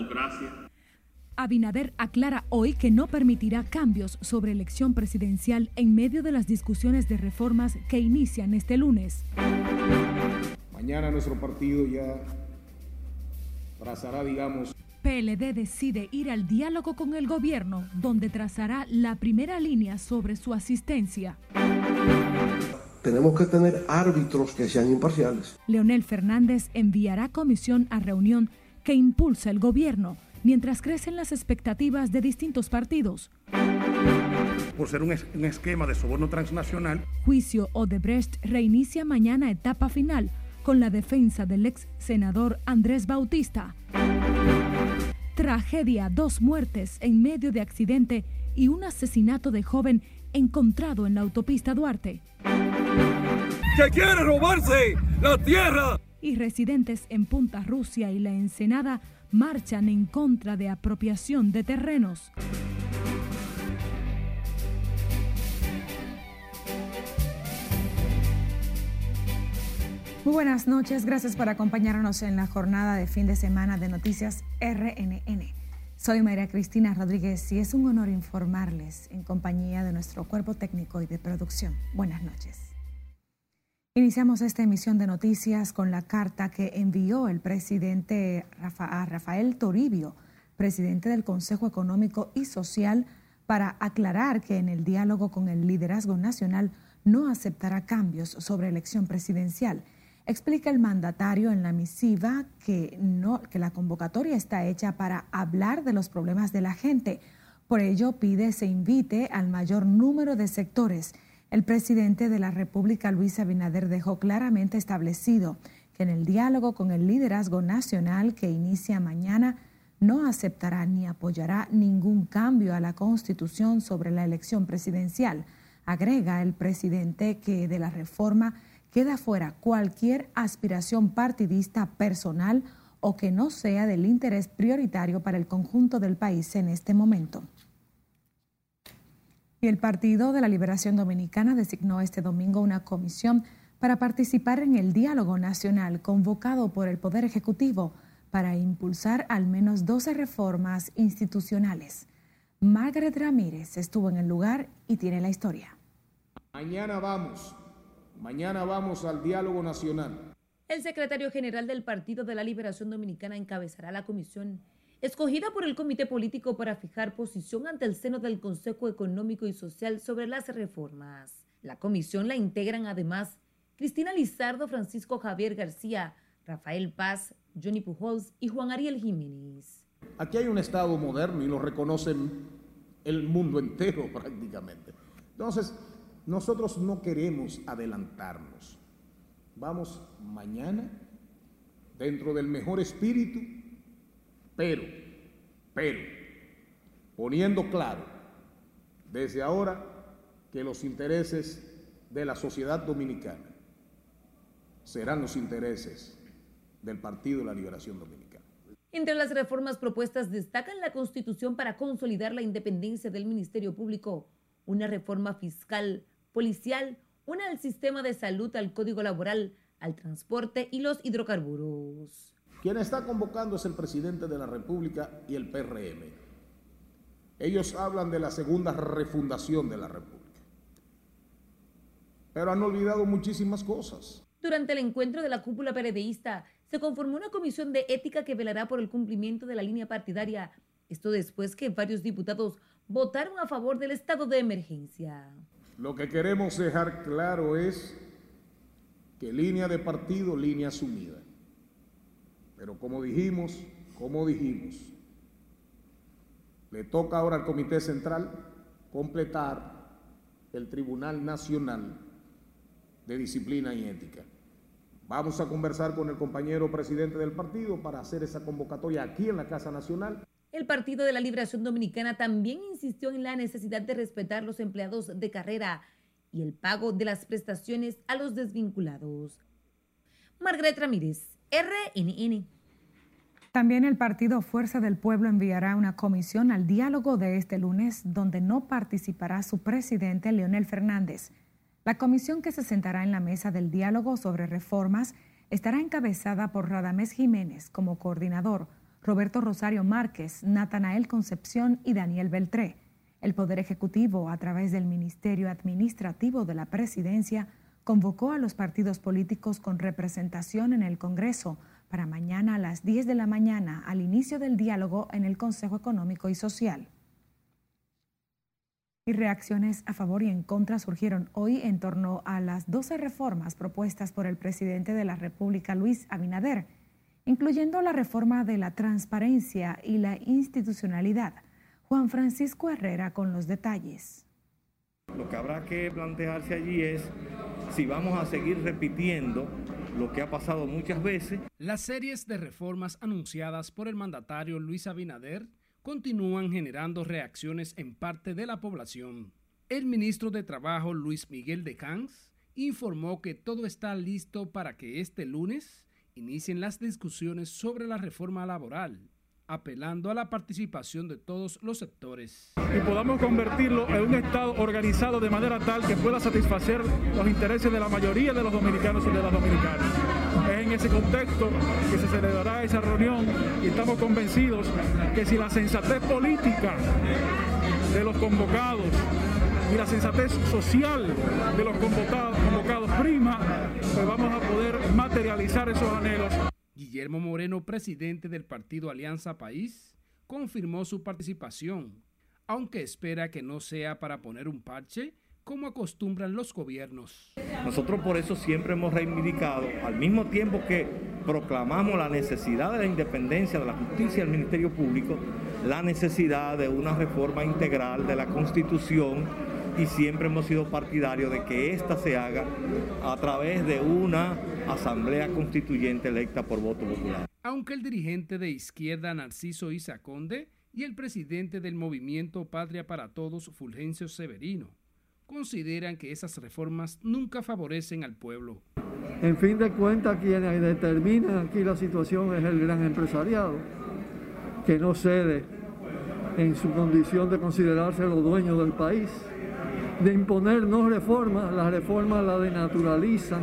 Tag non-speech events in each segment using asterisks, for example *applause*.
democracia. Abinader aclara hoy que no permitirá cambios sobre elección presidencial en medio de las discusiones de reformas que inician este lunes. Mañana nuestro partido ya trazará, digamos, PLD decide ir al diálogo con el gobierno, donde trazará la primera línea sobre su asistencia. Tenemos que tener árbitros que sean imparciales. Leonel Fernández enviará comisión a reunión que impulsa el gobierno, mientras crecen las expectativas de distintos partidos. Por ser un, es un esquema de soborno transnacional. Juicio Odebrecht reinicia mañana etapa final con la defensa del ex senador Andrés Bautista. Tragedia, dos muertes en medio de accidente y un asesinato de joven encontrado en la autopista Duarte. ¡Que quiere robarse la tierra! Y residentes en Punta Rusia y La Ensenada marchan en contra de apropiación de terrenos. Muy buenas noches, gracias por acompañarnos en la jornada de fin de semana de Noticias RNN. Soy María Cristina Rodríguez y es un honor informarles en compañía de nuestro cuerpo técnico y de producción. Buenas noches. Iniciamos esta emisión de noticias con la carta que envió el presidente a Rafael Toribio, presidente del Consejo Económico y Social, para aclarar que en el diálogo con el liderazgo nacional no aceptará cambios sobre elección presidencial Explica el mandatario en la misiva que, no, que la convocatoria está hecha para hablar de los problemas de la gente. Por ello, pide se invite al mayor número de sectores. El presidente de la República, Luis Abinader, dejó claramente establecido que en el diálogo con el liderazgo nacional que inicia mañana no aceptará ni apoyará ningún cambio a la Constitución sobre la elección presidencial. Agrega el presidente que de la reforma queda fuera cualquier aspiración partidista personal o que no sea del interés prioritario para el conjunto del país en este momento. Y el Partido de la Liberación Dominicana designó este domingo una comisión para participar en el diálogo nacional convocado por el Poder Ejecutivo para impulsar al menos 12 reformas institucionales. Margaret Ramírez estuvo en el lugar y tiene la historia. Mañana vamos Mañana vamos al diálogo nacional. El secretario general del Partido de la Liberación Dominicana encabezará la comisión escogida por el Comité Político para fijar posición ante el seno del Consejo Económico y Social sobre las reformas. La comisión la integran además Cristina Lizardo, Francisco Javier García, Rafael Paz, Johnny Pujols y Juan Ariel Jiménez. Aquí hay un Estado moderno y lo reconocen el mundo entero *laughs* prácticamente. Entonces, nosotros no queremos adelantarnos. Vamos mañana dentro del mejor espíritu, pero, pero, poniendo claro desde ahora que los intereses de la sociedad dominicana serán los intereses del Partido de la Liberación Dominicana. Entre las reformas propuestas destacan la Constitución para consolidar la independencia del Ministerio Público, una reforma fiscal policial, una al sistema de salud, al código laboral, al transporte y los hidrocarburos. Quien está convocando es el presidente de la República y el PRM. Ellos hablan de la segunda refundación de la República. Pero han olvidado muchísimas cosas. Durante el encuentro de la cúpula PRDista, se conformó una comisión de ética que velará por el cumplimiento de la línea partidaria. Esto después que varios diputados votaron a favor del estado de emergencia. Lo que queremos dejar claro es que línea de partido, línea asumida. Pero como dijimos, como dijimos, le toca ahora al Comité Central completar el Tribunal Nacional de Disciplina y Ética. Vamos a conversar con el compañero presidente del partido para hacer esa convocatoria aquí en la Casa Nacional. El Partido de la Liberación Dominicana también insistió en la necesidad de respetar los empleados de carrera y el pago de las prestaciones a los desvinculados. Margaret Ramírez, RNN. También el partido Fuerza del Pueblo enviará una comisión al diálogo de este lunes donde no participará su presidente Leonel Fernández. La comisión que se sentará en la mesa del diálogo sobre reformas estará encabezada por Radamés Jiménez como coordinador Roberto Rosario Márquez, Natanael Concepción y Daniel Beltré. El Poder Ejecutivo, a través del Ministerio Administrativo de la Presidencia, convocó a los partidos políticos con representación en el Congreso para mañana a las 10 de la mañana al inicio del diálogo en el Consejo Económico y Social. Y reacciones a favor y en contra surgieron hoy en torno a las 12 reformas propuestas por el presidente de la República, Luis Abinader, incluyendo la reforma de la transparencia y la institucionalidad. Juan Francisco Herrera con los detalles. Lo que habrá que plantearse allí es si vamos a seguir repitiendo lo que ha pasado muchas veces. Las series de reformas anunciadas por el mandatario Luis Abinader continúan generando reacciones en parte de la población. El ministro de Trabajo Luis Miguel de Cans informó que todo está listo para que este lunes inicien las discusiones sobre la reforma laboral apelando a la participación de todos los sectores. Y podamos convertirlo en un Estado organizado de manera tal que pueda satisfacer los intereses de la mayoría de los dominicanos y de las dominicanas. Es en ese contexto que se celebrará esa reunión y estamos convencidos que si la sensatez política de los convocados y la sensatez social de los convocados, prima, pues vamos a poder materializar esos anhelos Guillermo Moreno, presidente del partido Alianza País, confirmó su participación, aunque espera que no sea para poner un parche como acostumbran los gobiernos. Nosotros por eso siempre hemos reivindicado, al mismo tiempo que proclamamos la necesidad de la independencia de la justicia del Ministerio Público, la necesidad de una reforma integral de la Constitución y siempre hemos sido partidarios de que ésta se haga a través de una asamblea constituyente electa por voto popular. Aunque el dirigente de izquierda Narciso Isaconde y el presidente del movimiento Patria para Todos, Fulgencio Severino, consideran que esas reformas nunca favorecen al pueblo. En fin de cuentas, quienes determinan aquí la situación es el gran empresariado, que no cede en su condición de considerarse los dueños del país de imponer no reformas, las reformas la denaturalizan,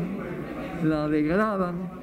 la degradan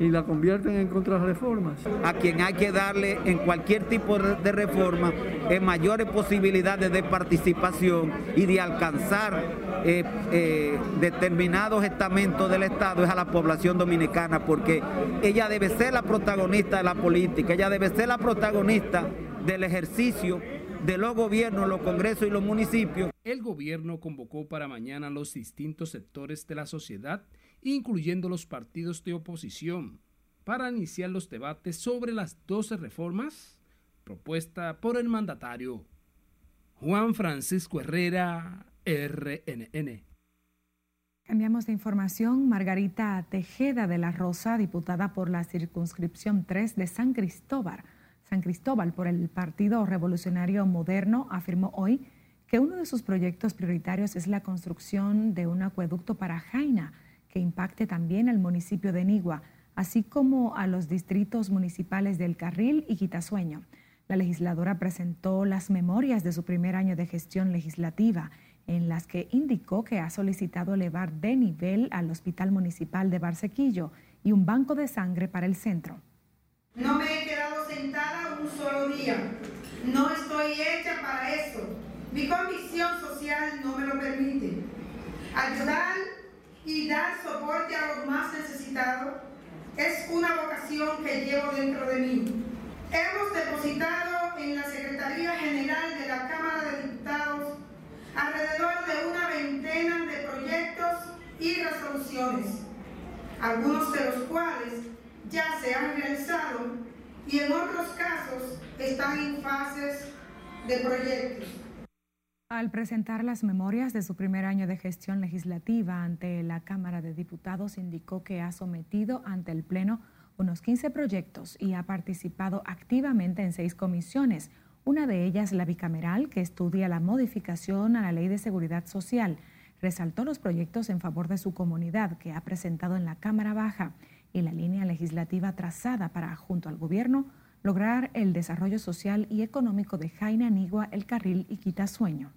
y la convierten en contrarreformas. A quien hay que darle en cualquier tipo de reforma en mayores posibilidades de participación y de alcanzar eh, eh, determinados estamentos del Estado es a la población dominicana, porque ella debe ser la protagonista de la política, ella debe ser la protagonista del ejercicio de los gobiernos, los congresos y los municipios. El gobierno convocó para mañana los distintos sectores de la sociedad, incluyendo los partidos de oposición, para iniciar los debates sobre las 12 reformas propuestas por el mandatario. Juan Francisco Herrera, RNN. Cambiamos de información. Margarita Tejeda de la Rosa, diputada por la circunscripción 3 de San Cristóbal, San Cristóbal por el Partido Revolucionario Moderno afirmó hoy que uno de sus proyectos prioritarios es la construcción de un acueducto para Jaina que impacte también al municipio de Nigua, así como a los distritos municipales del Carril y Quitasueño. La legisladora presentó las memorias de su primer año de gestión legislativa, en las que indicó que ha solicitado elevar de nivel al Hospital Municipal de Barsequillo y un banco de sangre para el centro. No me No estoy hecha para eso. Mi condición social no me lo permite. Ayudar y dar soporte a los más necesitados es una vocación que llevo dentro de mí. Hemos depositado en la Secretaría General de la Cámara de Diputados alrededor de una veintena de proyectos y resoluciones, algunos de los cuales ya se han realizado y en otros casos están en fases de proyectos. Al presentar las memorias de su primer año de gestión legislativa ante la Cámara de Diputados, indicó que ha sometido ante el Pleno unos 15 proyectos y ha participado activamente en seis comisiones, una de ellas la bicameral que estudia la modificación a la Ley de Seguridad Social. Resaltó los proyectos en favor de su comunidad que ha presentado en la Cámara Baja y la línea legislativa trazada para, junto al gobierno, lograr el desarrollo social y económico de Jaina, Anigua, El Carril y Quitasueño.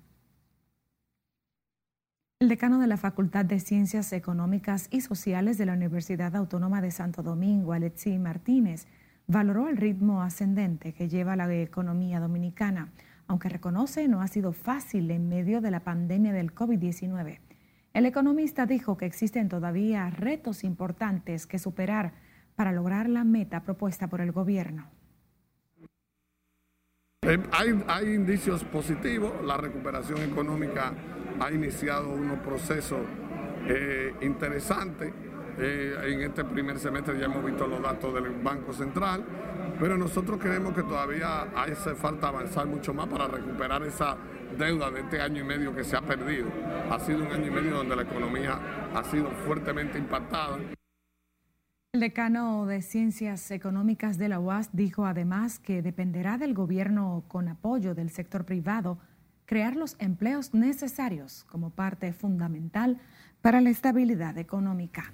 El decano de la Facultad de Ciencias Económicas y Sociales de la Universidad Autónoma de Santo Domingo, Alexi Martínez, valoró el ritmo ascendente que lleva la economía dominicana, aunque reconoce no ha sido fácil en medio de la pandemia del COVID-19. El economista dijo que existen todavía retos importantes que superar para lograr la meta propuesta por el gobierno. Eh, hay, indicios positivos, la recuperación económica ha iniciado unos procesos eh, interesantes. Eh, en este primer semestre ya hemos visto los datos del Banco Central, pero nosotros creemos que todavía hace falta avanzar mucho más para recuperar esa deuda de este año y medio que se ha perdido. Ha sido un año y medio donde la economía ha sido fuertemente impactada. El decano de Ciencias Económicas de la UAS dijo además que dependerá del gobierno con apoyo del sector privado crear los empleos necesarios como parte fundamental para la estabilidad económica.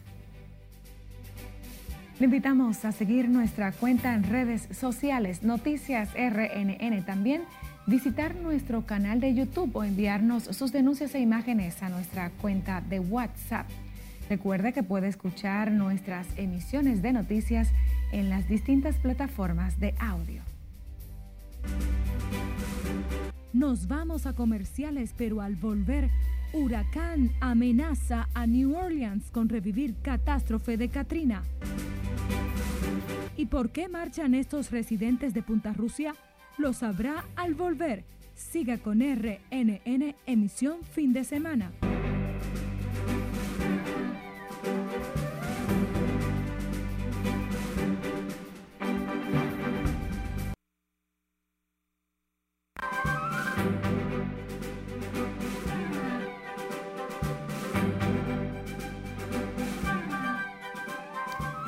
Le invitamos a seguir nuestra cuenta en redes sociales, Noticias RNN. También visitar nuestro canal de YouTube o enviarnos sus denuncias e imágenes a nuestra cuenta de WhatsApp Recuerde que puede escuchar nuestras emisiones de noticias en las distintas plataformas de audio. Nos vamos a comerciales, pero al volver, huracán amenaza a New Orleans con revivir catástrofe de Katrina. ¿Y por qué marchan estos residentes de Punta Rusia? Lo sabrá al volver. Siga con RNN emisión fin de semana.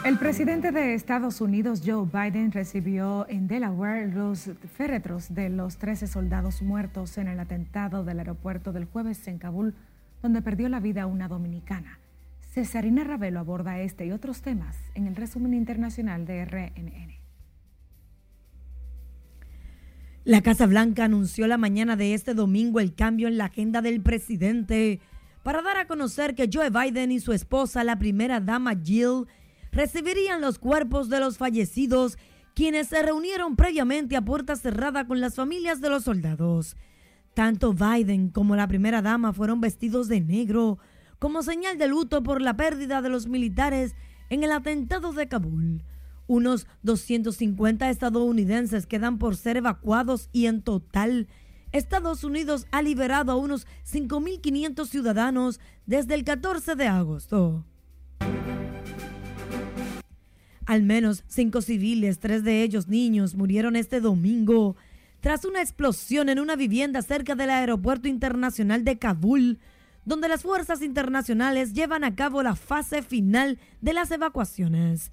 El presidente de Estados Unidos, Joe Biden, recibió en Delaware los féretros de los 13 soldados muertos en el atentado del aeropuerto del jueves en Kabul, donde perdió la vida una dominicana. Cesarina Ravelo aborda este y otros temas en el resumen internacional de RNN. La Casa Blanca anunció la mañana de este domingo el cambio en la agenda del presidente para dar a conocer que Joe Biden y su esposa, la primera dama Jill, recibirían los cuerpos de los fallecidos, quienes se reunieron previamente a puerta cerrada con las familias de los soldados. Tanto Biden como la primera dama fueron vestidos de negro como señal de luto por la pérdida de los militares en el atentado de Kabul. Unos 250 estadounidenses quedan por ser evacuados y en total Estados Unidos ha liberado a unos 5.500 ciudadanos desde el 14 de agosto. Al menos cinco civiles, tres de ellos niños, murieron este domingo tras una explosión en una vivienda cerca del aeropuerto internacional de Kabul, donde las fuerzas internacionales llevan a cabo la fase final de las evacuaciones.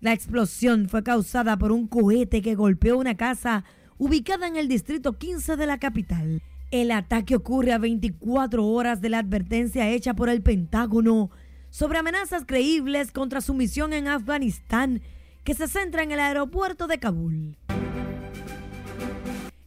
La explosión fue causada por un cohete que golpeó una casa ubicada en el distrito 15 de la capital. El ataque ocurre a 24 horas de la advertencia hecha por el Pentágono sobre amenazas creíbles contra su misión en Afganistán que se centra en el aeropuerto de Kabul.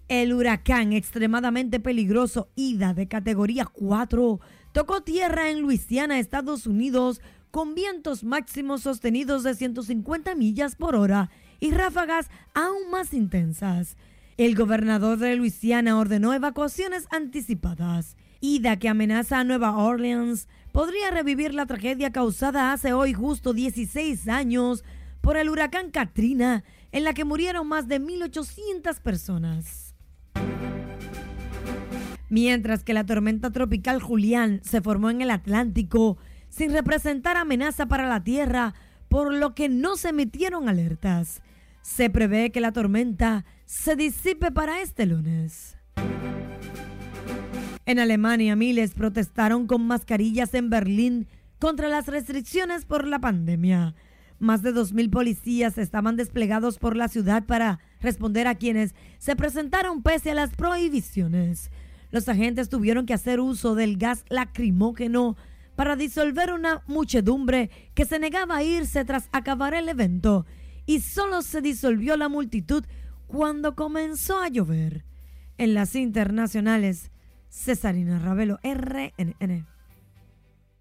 El huracán extremadamente peligroso Ida de categoría 4 tocó tierra en Luisiana, Estados Unidos, con vientos máximos sostenidos de 150 millas por hora y ráfagas aún más intensas. El gobernador de Luisiana ordenó evacuaciones anticipadas. Ida, que amenaza a Nueva Orleans, podría revivir la tragedia causada hace hoy justo 16 años por el huracán Katrina, en la que murieron más de 1.800 personas. Mientras que la tormenta tropical Julián se formó en el Atlántico sin representar amenaza para la Tierra, por lo que no se emitieron alertas. Se prevé que la tormenta se disipe para este lunes. En Alemania, miles protestaron con mascarillas en Berlín contra las restricciones por la pandemia. Más de 2.000 policías estaban desplegados por la ciudad para responder a quienes se presentaron pese a las prohibiciones. Los agentes tuvieron que hacer uso del gas lacrimógeno para disolver una muchedumbre que se negaba a irse tras acabar el evento y solo se disolvió la multitud cuando comenzó a llover. En las internacionales, Cesarina Ravelo, RNN.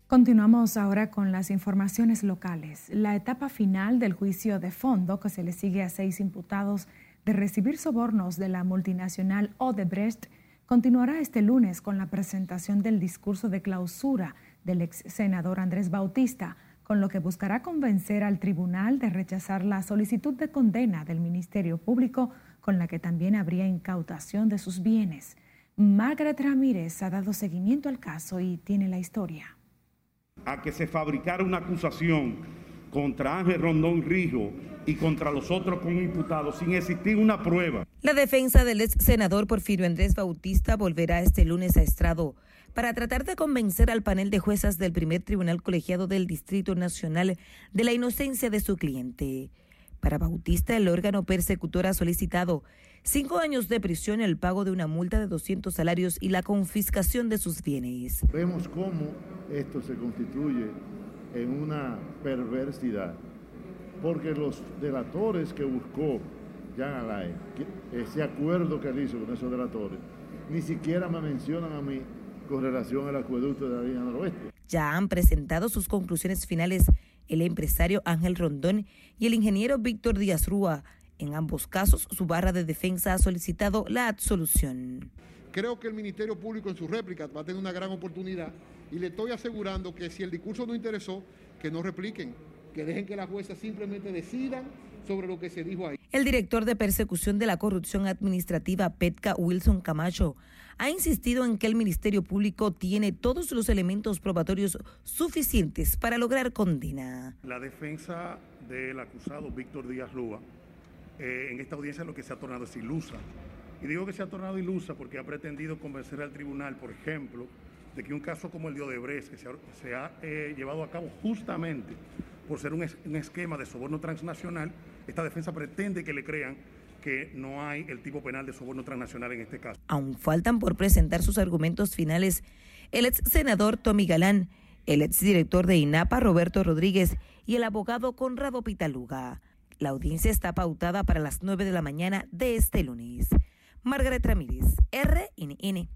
Continuamos ahora con las informaciones locales. La etapa final del juicio de fondo que se le sigue a seis imputados de recibir sobornos de la multinacional Odebrecht continuará este lunes con la presentación del discurso de clausura del ex senador Andrés Bautista, con lo que buscará convencer al tribunal de rechazar la solicitud de condena del Ministerio Público, con la que también habría incautación de sus bienes. Margaret Ramírez ha dado seguimiento al caso y tiene la historia a que se fabricara una acusación contra Ángel Rondón Rijo y contra los otros con imputados sin existir una prueba. La defensa del ex senador Porfirio Andrés Bautista volverá este lunes a estrado para tratar de convencer al panel de juezas del primer tribunal colegiado del Distrito Nacional de la inocencia de su cliente. Para Bautista, el órgano persecutor ha solicitado cinco años de prisión, el pago de una multa de 200 salarios y la confiscación de sus bienes. Vemos cómo esto se constituye en una perversidad, porque los delatores que buscó Jan Alain, ese acuerdo que él hizo con esos delatores, ni siquiera me mencionan a mí con relación al acueducto de la línea noroeste. Ya han presentado sus conclusiones finales el empresario Ángel Rondón y el ingeniero Víctor Díaz Rúa. En ambos casos, su barra de defensa ha solicitado la absolución. Creo que el Ministerio Público en su réplica va a tener una gran oportunidad y le estoy asegurando que si el discurso no interesó, que no repliquen, que dejen que las juezas simplemente decidan sobre lo que se dijo ahí. El director de persecución de la corrupción administrativa, Petka Wilson Camacho, ha insistido en que el Ministerio Público tiene todos los elementos probatorios suficientes para lograr condena. La defensa del acusado Víctor Díaz Lúa eh, en esta audiencia lo que se ha tornado es ilusa. Y digo que se ha tornado ilusa porque ha pretendido convencer al tribunal, por ejemplo, de que un caso como el de Odebrecht, que se ha, eh, llevado a cabo justamente por ser un, un esquema de soborno transnacional, esta defensa pretende que le crean que no hay el tipo penal de soborno transnacional en este caso. Aún faltan por presentar sus argumentos finales el ex senador Tommy Galán, el ex director de INAPA Roberto Rodríguez y el abogado Conrado Pitaluga. La audiencia está pautada para las 9 de la mañana de este lunes. Margaret Ramírez, RNN.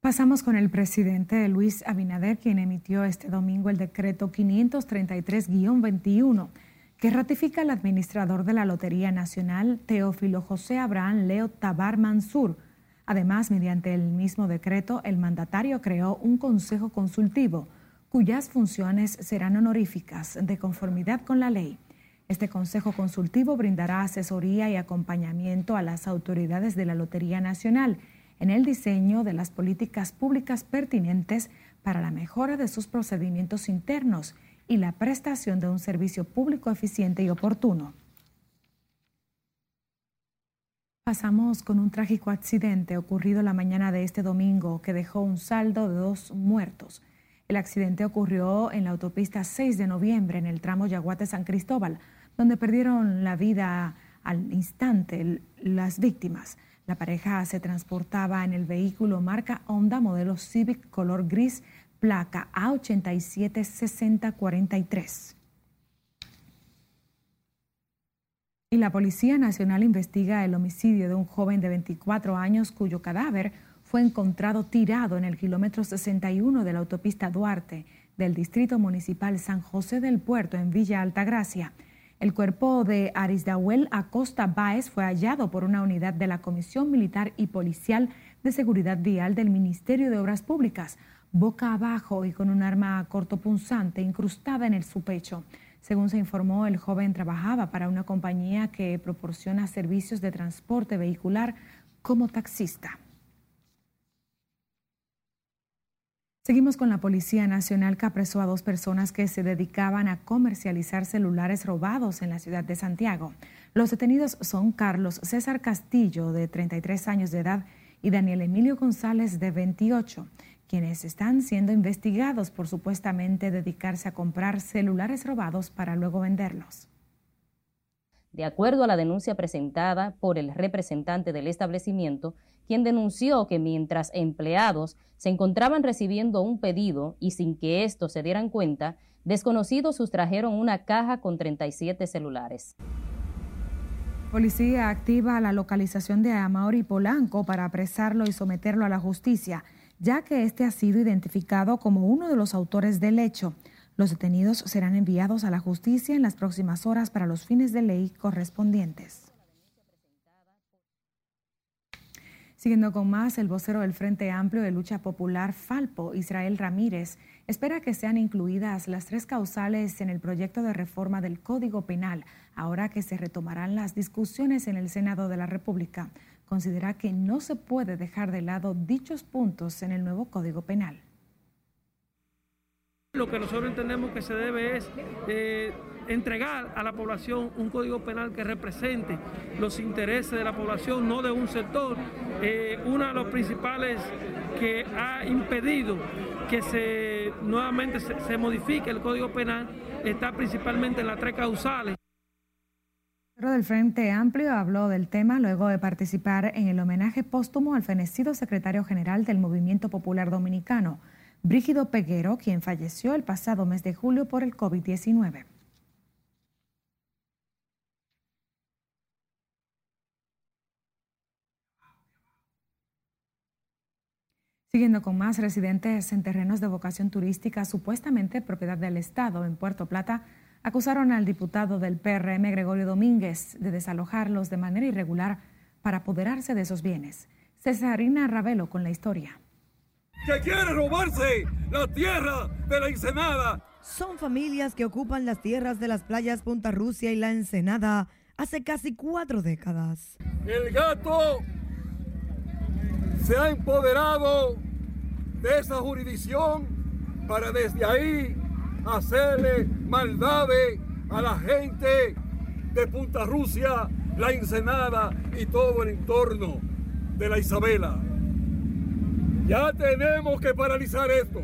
Pasamos con el presidente Luis Abinader, quien emitió este domingo el decreto 533-21 que ratifica el administrador de la Lotería Nacional, Teófilo José Abraham Leo Tabar Mansur. Además, mediante el mismo decreto, el mandatario creó un consejo consultivo cuyas funciones serán honoríficas de conformidad con la ley. Este Consejo Consultivo brindará asesoría y acompañamiento a las autoridades de la Lotería Nacional en el diseño de las políticas públicas pertinentes para la mejora de sus procedimientos internos y la prestación de un servicio público eficiente y oportuno. Pasamos con un trágico accidente ocurrido la mañana de este domingo que dejó un saldo de dos muertos. El accidente ocurrió en la autopista 6 de noviembre en el tramo Yaguate-San Cristóbal donde perdieron la vida al instante las víctimas. La pareja se transportaba en el vehículo marca Honda modelo Civic color gris, placa A876043. Y la Policía Nacional investiga el homicidio de un joven de 24 años cuyo cadáver fue encontrado tirado en el kilómetro 61 de la autopista Duarte del Distrito Municipal San José del Puerto en Villa Altagracia. El cuerpo de Arisdahuel Acosta Báez fue hallado por una unidad de la Comisión Militar y Policial de Seguridad Vial del Ministerio de Obras Públicas, boca abajo y con un arma cortopunzante incrustada en el su pecho. Según se informó, el joven trabajaba para una compañía que proporciona servicios de transporte vehicular como taxista. Seguimos con la Policía Nacional que apresó a dos personas que se dedicaban a comercializar celulares robados en la ciudad de Santiago. Los detenidos son Carlos César Castillo, de 33 años de edad, y Daniel Emilio González, de 28, quienes están siendo investigados por supuestamente dedicarse a comprar celulares robados para luego venderlos. De acuerdo a la denuncia presentada por el representante del establecimiento, quien denunció que mientras empleados se encontraban recibiendo un pedido y sin que estos se dieran cuenta, desconocidos sustrajeron una caja con 37 celulares. Policía activa la localización de Amauri Polanco para apresarlo y someterlo a la justicia. ya que este ha sido identificado como uno de los autores del hecho. Los detenidos serán enviados a la justicia en las próximas horas para los fines de ley correspondientes. Siguiendo con más, el vocero del Frente Amplio de Lucha Popular, Falpo, Israel Ramírez, espera que sean incluidas las tres causales en el proyecto de reforma del Código Penal, ahora que se retomarán las discusiones en el Senado de la República. Considera que no se puede dejar de lado dichos puntos en el nuevo Código Penal. Lo que nosotros entendemos que se debe es eh, entregar a la población un código penal que represente los intereses de la población, no de un sector. Eh, uno de los principales que ha impedido que se nuevamente se, modifique el código penal está principalmente en las tres causales. El del Frente Amplio habló del tema luego de participar en el homenaje póstumo al fenecido secretario general del Movimiento Popular Dominicano, Brígido Peguero, quien falleció el pasado mes de julio por el COVID-19. Siguiendo con más, residentes en terrenos de vocación turística supuestamente propiedad del Estado en Puerto Plata acusaron al diputado del PRM Gregorio Domínguez de desalojarlos de manera irregular para apoderarse de esos bienes. Cesarina Ravelo con la historia. ¡Que quiere robarse la tierra de la Ensenada! Son familias que ocupan las tierras de las playas Punta Rusia y la Ensenada hace casi cuatro décadas. El gato se ha empoderado de esa jurisdicción para desde ahí hacerle maldades a la gente de Punta Rusia, la Ensenada y todo el entorno de la Isabela. Ya tenemos que paralizar esto.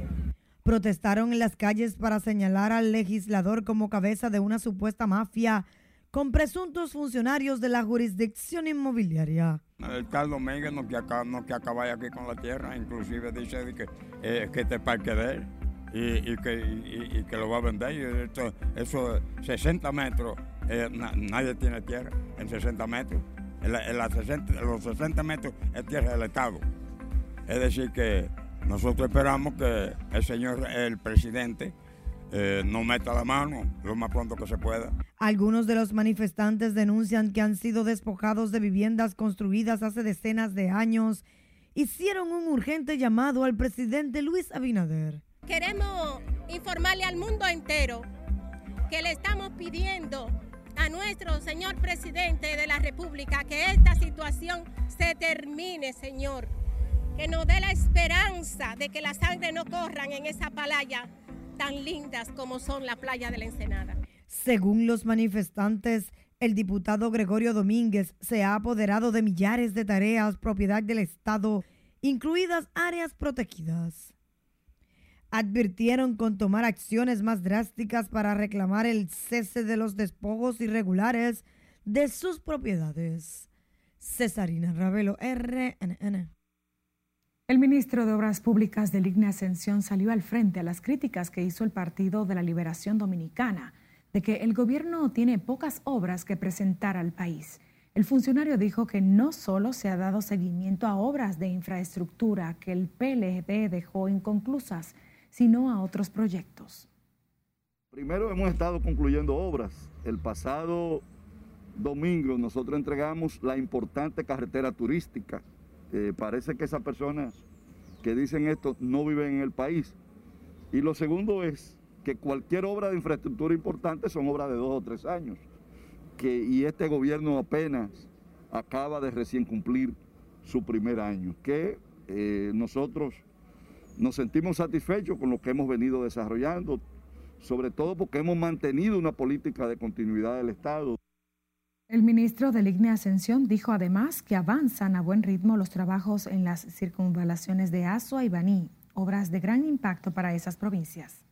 Protestaron en las calles para señalar al legislador como cabeza de una supuesta mafia con presuntos funcionarios de la jurisdicción inmobiliaria. El tal Domínguez no que, acaba, no que acaba aquí con la tierra, inclusive dice que, eh, que este parque de él y, que, que, lo va a vender. Esto, eso 60 metros, eh, nadie tiene tierra en 60 metros. En, en, 60, los 60 metros es tierra del Estado. Es decir, que nosotros esperamos que el señor, el presidente, eh, no meta la mano lo más pronto que se pueda. Algunos de los manifestantes denuncian que han sido despojados de viviendas construidas hace decenas de años. Hicieron un urgente llamado al presidente Luis Abinader. Queremos informarle al mundo entero que le estamos pidiendo a nuestro señor presidente de la República que esta situación se termine, señor. Que nos dé la esperanza de que la sangre no corran en esa playa tan lindas como son la playa de la Ensenada. Según los manifestantes, el diputado Gregorio Domínguez se ha apoderado de millares de tareas propiedad del Estado, incluidas áreas protegidas. Advirtieron con tomar acciones más drásticas para reclamar el cese de los despojos irregulares de sus propiedades. Cesarina Ravelo, RNN. El ministro de Obras Públicas de Ligna Ascensión salió al frente a las críticas que hizo el Partido de la Liberación Dominicana de que el gobierno tiene pocas obras que presentar al país. El funcionario dijo que no solo se ha dado seguimiento a obras de infraestructura que el PLB dejó inconclusas, sino a otros proyectos. Primero hemos estado concluyendo obras. El pasado domingo nosotros entregamos la importante carretera turística eh, parece que esas personas que dicen esto no viven en el país. Y lo segundo es que cualquier obra de infraestructura importante son obras de dos o tres años. Que, y este gobierno apenas acaba de recién cumplir su primer año. Que eh, nosotros nos sentimos satisfechos con lo que hemos venido desarrollando, sobre todo porque hemos mantenido una política de continuidad del Estado. El ministro de Lignia Ascensión dijo además que avanzan a buen ritmo los trabajos en las circunvalaciones de Azua y Baní, obras de gran impacto para esas provincias.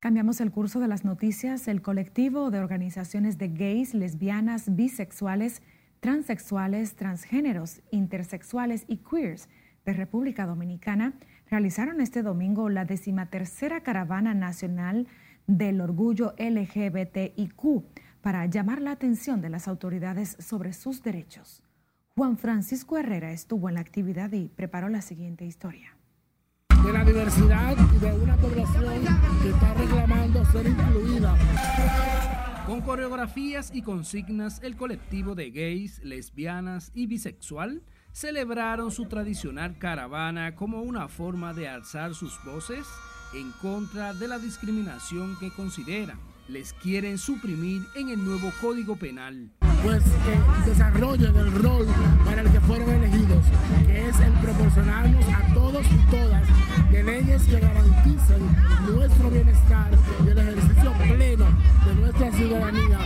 Cambiamos el curso de las noticias. El colectivo de organizaciones de gays, lesbianas, bisexuales, transexuales, transgéneros, intersexuales y queers de República Dominicana realizaron este domingo la decimatercera caravana nacional del orgullo LGBTIQ para llamar la atención de las autoridades sobre sus derechos. Juan Francisco Herrera estuvo en la actividad y preparó la siguiente historia. De la diversidad de una población que está reclamando ser incluida. Con coreografías y consignas, el colectivo de gays, lesbianas y bisexual celebraron su tradicional caravana como una forma de alzar sus voces en contra de la discriminación que consideran les quieren suprimir en el nuevo Código Penal. Pues que desarrollen el rol para el que fueron elegidos, que es el proporcionarnos a todos y todas de leyes que garanticen nuestro bienestar y el ejercicio pleno de nuestra ciudadanía,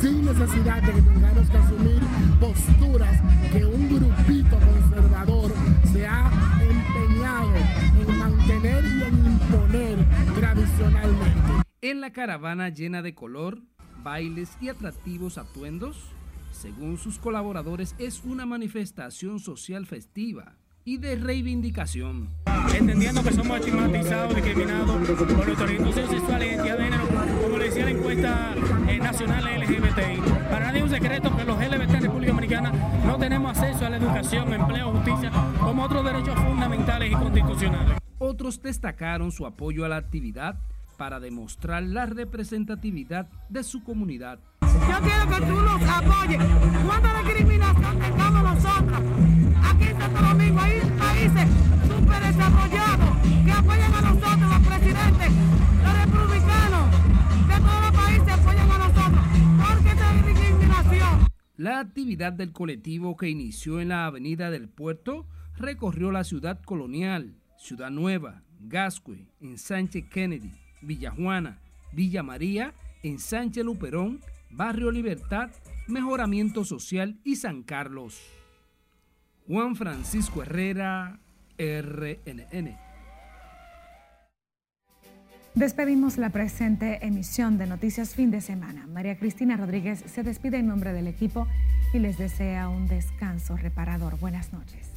sin necesidad de que tengamos que asumir posturas que un grupito conservador se ha empeñado en mantener y en imponer tradicionalmente. En la caravana llena de color, bailes y atractivos atuendos, según sus colaboradores, es una manifestación social festiva y de reivindicación. Entendiendo que somos estigmatizados, discriminados por nuestra orientación sexual y identidad de género, como le decía la encuesta eh, nacional LGBTI. Para nadie es un secreto que los LGBT en República Dominicana no tenemos acceso a la educación, empleo, justicia, como otros derechos fundamentales y constitucionales. Otros destacaron su apoyo a la actividad para demostrar la representatividad de su comunidad. Yo quiero que tú nos apoyes. ¿Cuánta discriminación tengamos nosotros? Aquí en Santo Domingo hay países súper desarrollados que apoyan a nosotros, los presidentes, los republicanos de todos los países apoyan a nosotros. ¿Por qué esta discriminación? La actividad del colectivo que inició en la Avenida del Puerto recorrió la ciudad colonial, Ciudad Nueva, Gascue, Sánchez Kennedy, Villajuana, Villa María, Ensanche Luperón, Barrio Libertad, Mejoramiento Social y San Carlos. Juan Francisco Herrera, RNN. Despedimos la presente emisión de Noticias Fin de Semana. María Cristina Rodríguez se despide en nombre del equipo y les desea un descanso reparador. Buenas noches.